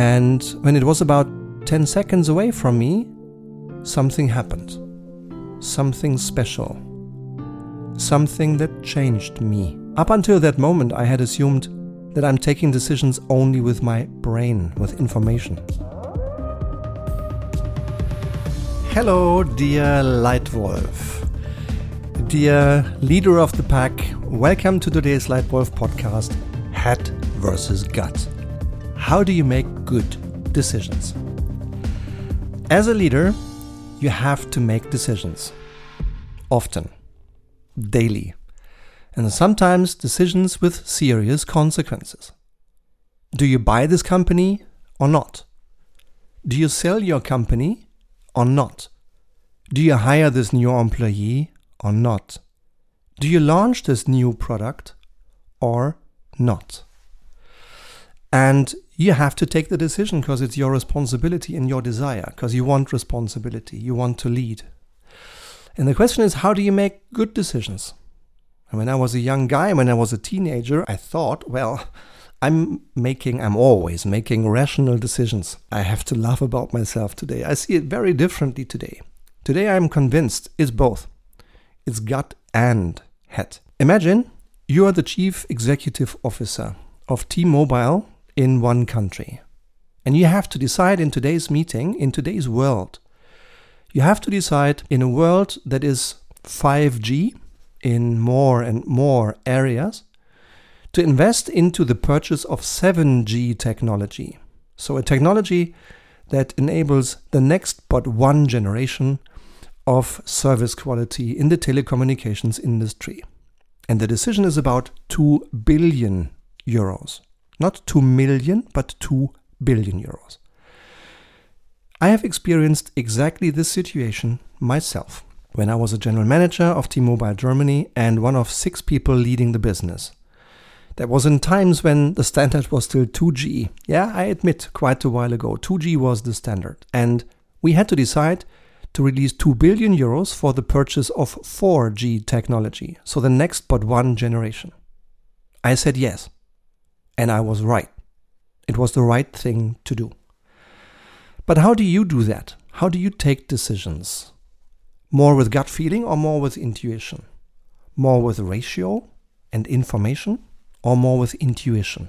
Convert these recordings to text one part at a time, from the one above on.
And when it was about 10 seconds away from me, something happened. Something special. Something that changed me. Up until that moment, I had assumed that I'm taking decisions only with my brain, with information. Hello, dear Leitwolf. Dear leader of the pack, welcome to today's Leitwolf podcast Head versus Gut. How do you make good decisions? As a leader, you have to make decisions. Often, daily, and sometimes decisions with serious consequences. Do you buy this company or not? Do you sell your company or not? Do you hire this new employee or not? Do you launch this new product or not? And you have to take the decision because it's your responsibility and your desire, because you want responsibility, you want to lead. And the question is, how do you make good decisions? And when I was a young guy, when I was a teenager, I thought, well, I'm making, I'm always making rational decisions. I have to laugh about myself today. I see it very differently today. Today I'm convinced it's both. It's gut and head. Imagine you are the chief executive officer of T Mobile in one country. And you have to decide in today's meeting, in today's world, you have to decide in a world that is 5G in more and more areas to invest into the purchase of 7G technology. So, a technology that enables the next but one generation of service quality in the telecommunications industry. And the decision is about 2 billion euros. Not 2 million, but 2 billion euros. I have experienced exactly this situation myself when I was a general manager of T Mobile Germany and one of six people leading the business. That was in times when the standard was still 2G. Yeah, I admit, quite a while ago, 2G was the standard. And we had to decide to release 2 billion euros for the purchase of 4G technology, so the next but one generation. I said yes. And I was right. It was the right thing to do. But how do you do that? How do you take decisions? More with gut feeling or more with intuition? More with ratio and information? or more with intuition?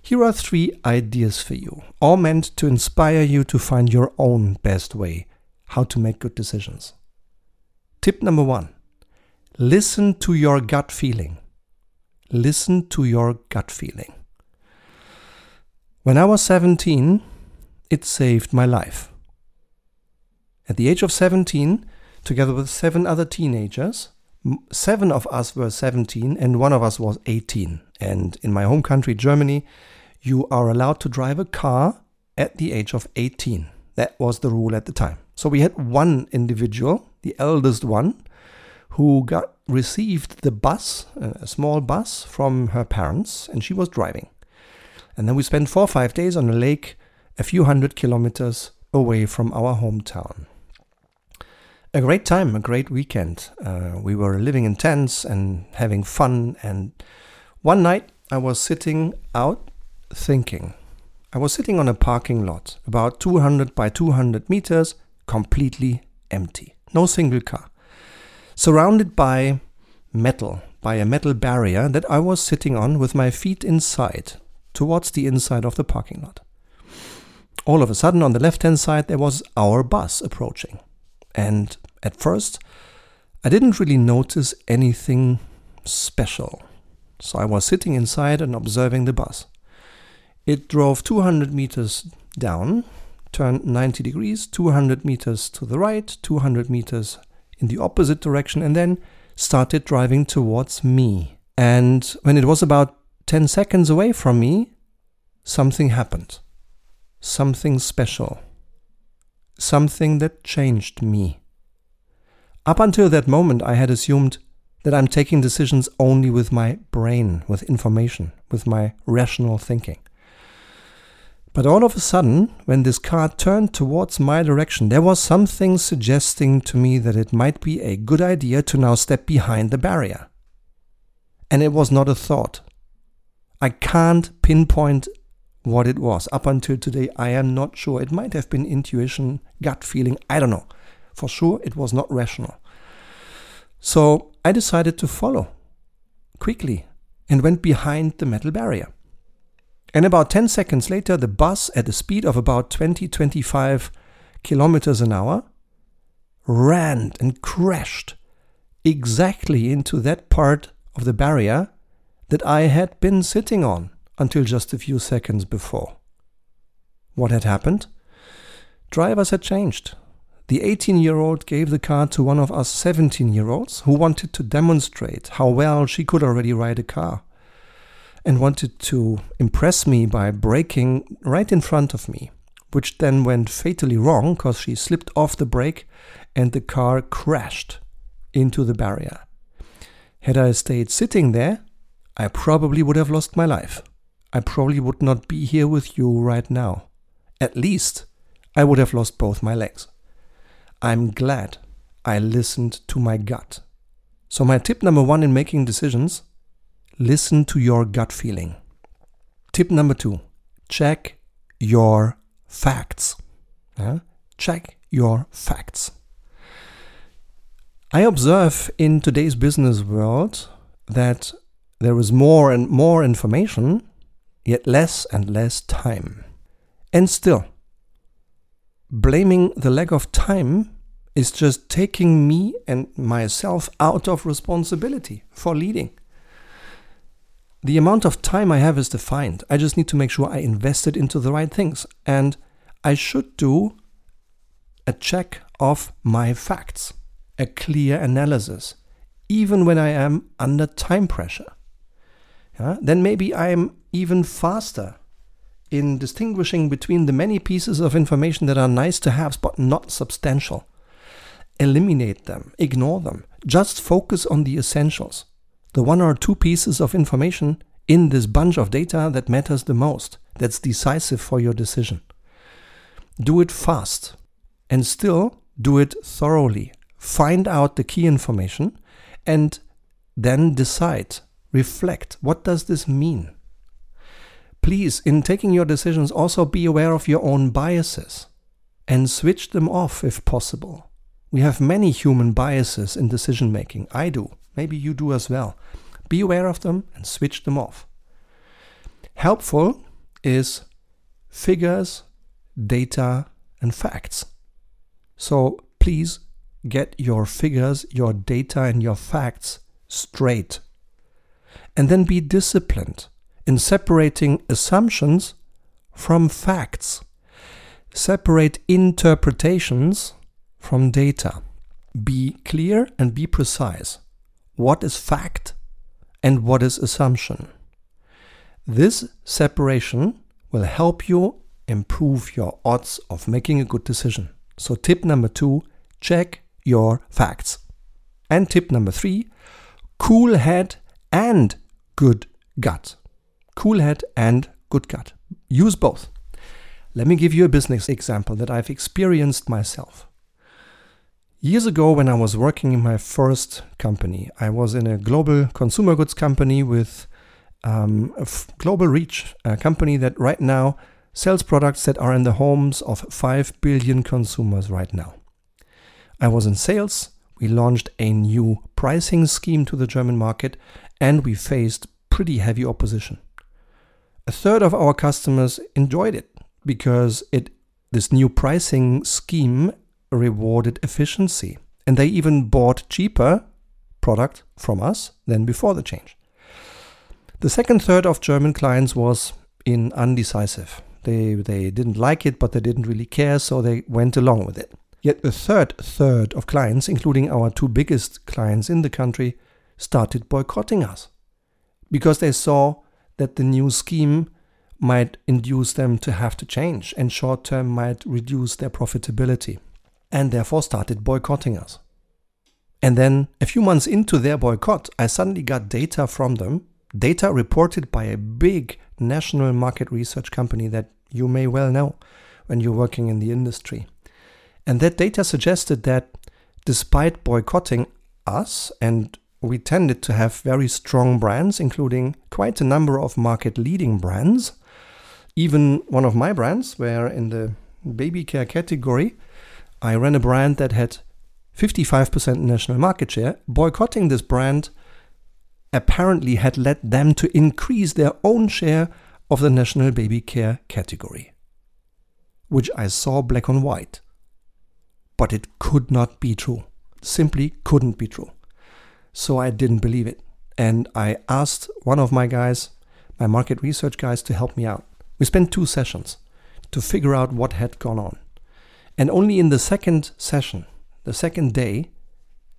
Here are three ideas for you, all meant to inspire you to find your own best way how to make good decisions. Tip number one listen to your gut feeling. Listen to your gut feeling. When I was 17, it saved my life. At the age of 17, together with seven other teenagers, seven of us were 17 and one of us was 18. And in my home country, Germany, you are allowed to drive a car at the age of 18. That was the rule at the time. So we had one individual, the eldest one, who got received the bus, a small bus from her parents, and she was driving. And then we spent four or five days on a lake a few hundred kilometers away from our hometown. A great time, a great weekend. Uh, we were living in tents and having fun. And one night I was sitting out thinking. I was sitting on a parking lot, about 200 by 200 meters, completely empty. No single car. Surrounded by metal, by a metal barrier that I was sitting on with my feet inside, towards the inside of the parking lot. All of a sudden, on the left hand side, there was our bus approaching. And at first, I didn't really notice anything special. So I was sitting inside and observing the bus. It drove 200 meters down, turned 90 degrees, 200 meters to the right, 200 meters in the opposite direction, and then started driving towards me. And when it was about 10 seconds away from me, something happened. Something special something that changed me. Up until that moment, I had assumed that I'm taking decisions only with my brain, with information, with my rational thinking. But all of a sudden, when this car turned towards my direction, there was something suggesting to me that it might be a good idea to now step behind the barrier. And it was not a thought. I can't pinpoint what it was. Up until today, I am not sure. It might have been intuition, gut feeling, I don't know. For sure, it was not rational. So I decided to follow quickly and went behind the metal barrier. And about 10 seconds later, the bus at a speed of about 20 25 kilometers an hour ran and crashed exactly into that part of the barrier that I had been sitting on until just a few seconds before. What had happened? Drivers had changed. The 18 year old gave the car to one of us 17 year olds who wanted to demonstrate how well she could already ride a car and wanted to impress me by braking right in front of me, which then went fatally wrong because she slipped off the brake and the car crashed into the barrier. Had I stayed sitting there, I probably would have lost my life. I probably would not be here with you right now. At least, I would have lost both my legs. I'm glad I listened to my gut. So, my tip number one in making decisions listen to your gut feeling. Tip number two check your facts. Yeah? Check your facts. I observe in today's business world that there is more and more information, yet less and less time. And still, blaming the lack of time is just taking me and myself out of responsibility for leading. The amount of time I have is defined. I just need to make sure I invest it into the right things. And I should do a check of my facts a clear analysis, even when I am under time pressure. Yeah? Then maybe I'm even faster in distinguishing between the many pieces of information that are nice to have but not substantial. Eliminate them, ignore them, just focus on the essentials. The one or two pieces of information in this bunch of data that matters the most, that's decisive for your decision. Do it fast and still do it thoroughly find out the key information, and then decide, reflect what does this mean? Please, in taking your decisions, also be aware of your own biases and switch them off if possible. We have many human biases in decision making. I do. Maybe you do as well. Be aware of them and switch them off. Helpful is figures, data, and facts. So please get your figures, your data, and your facts straight. And then be disciplined in separating assumptions from facts. Separate interpretations from data. Be clear and be precise. What is fact and what is assumption? This separation will help you improve your odds of making a good decision. So, tip number two check your facts. And tip number three cool head and good gut. Cool head and good gut. Use both. Let me give you a business example that I've experienced myself. Years ago, when I was working in my first company, I was in a global consumer goods company with um, a f- global reach, a company that right now sells products that are in the homes of 5 billion consumers right now. I was in sales. We launched a new pricing scheme to the German market and we faced pretty heavy opposition. A third of our customers enjoyed it because it this new pricing scheme rewarded efficiency and they even bought cheaper product from us than before the change. The second third of German clients was in undecisive. They they didn't like it but they didn't really care so they went along with it. Yet the third third of clients, including our two biggest clients in the country, started boycotting us because they saw that the new scheme might induce them to have to change and short term might reduce their profitability and therefore started boycotting us. And then a few months into their boycott, I suddenly got data from them, data reported by a big national market research company that you may well know when you're working in the industry. And that data suggested that despite boycotting us, and we tended to have very strong brands, including quite a number of market leading brands, Even one of my brands, where in the baby care category, I ran a brand that had 55% national market share. Boycotting this brand apparently had led them to increase their own share of the national baby care category, which I saw black on white. But it could not be true. Simply couldn't be true. So I didn't believe it. And I asked one of my guys, my market research guys, to help me out. We spent two sessions to figure out what had gone on. And only in the second session, the second day,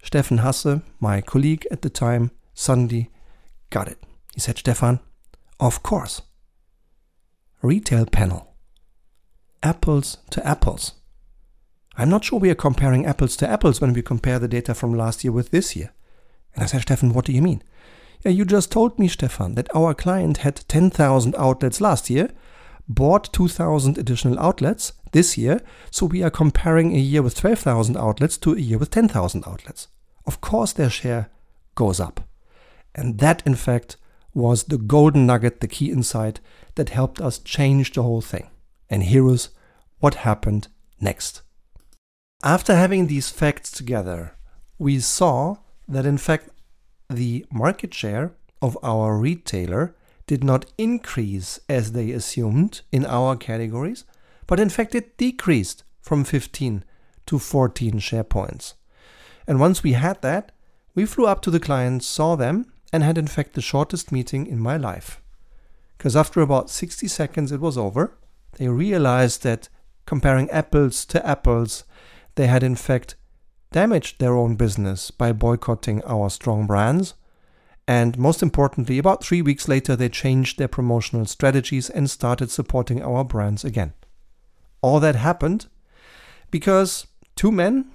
Stefan Hasse, my colleague at the time, suddenly got it. He said, Stefan, of course. Retail panel. Apples to apples. I'm not sure we are comparing apples to apples when we compare the data from last year with this year. And I said, Stefan, what do you mean? Yeah, you just told me, Stefan, that our client had 10,000 outlets last year, bought 2,000 additional outlets this year, so we are comparing a year with 12,000 outlets to a year with 10,000 outlets. Of course, their share goes up. And that, in fact, was the golden nugget, the key insight that helped us change the whole thing. And here is what happened next. After having these facts together, we saw that, in fact, the market share of our retailer did not increase as they assumed in our categories, but in fact it decreased from 15 to 14 share points. And once we had that, we flew up to the clients, saw them, and had in fact the shortest meeting in my life. Because after about 60 seconds it was over, they realized that comparing apples to apples, they had in fact damaged their own business by boycotting our strong brands and most importantly, about three weeks later, they changed their promotional strategies and started supporting our brands again. All that happened because two men,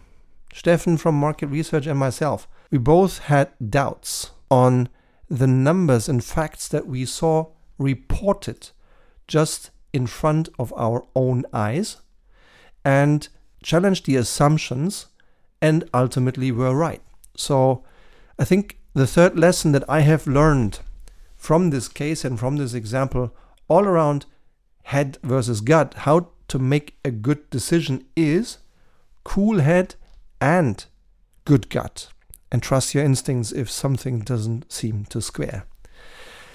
Stefan from Market Research and myself, we both had doubts on the numbers and facts that we saw reported just in front of our own eyes and challenged the assumptions and ultimately were right. So I think the third lesson that I have learned from this case and from this example all around head versus gut, how to make a good decision is cool head and good gut. And trust your instincts if something doesn't seem to square.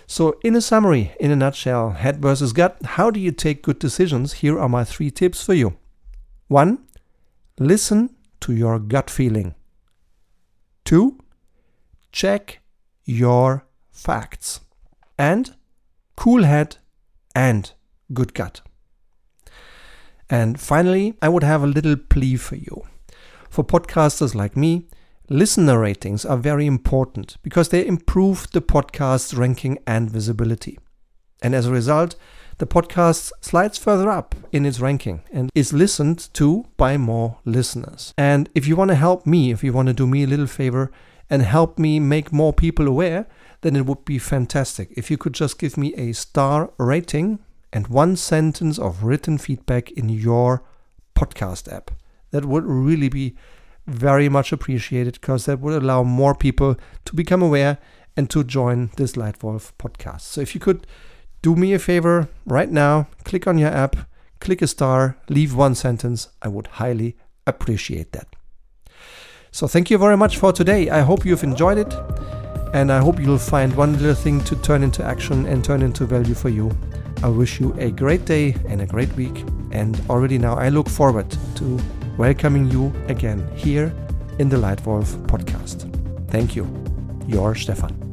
So, in a summary, in a nutshell, head versus gut, how do you take good decisions? Here are my three tips for you. One, listen to your gut feeling. Two, check your facts. And cool head and good gut. And finally, I would have a little plea for you. For podcasters like me, listener ratings are very important because they improve the podcast's ranking and visibility. And as a result, the podcast slides further up in its ranking and is listened to by more listeners. And if you want to help me, if you want to do me a little favor, and help me make more people aware, then it would be fantastic. If you could just give me a star rating and one sentence of written feedback in your podcast app. That would really be very much appreciated because that would allow more people to become aware and to join this Leitwolf podcast. So if you could do me a favor right now, click on your app, click a star, leave one sentence, I would highly appreciate that. So thank you very much for today. I hope you've enjoyed it and I hope you'll find one little thing to turn into action and turn into value for you. I wish you a great day and a great week. And already now, I look forward to welcoming you again here in the Leitwolf podcast. Thank you. Your Stefan.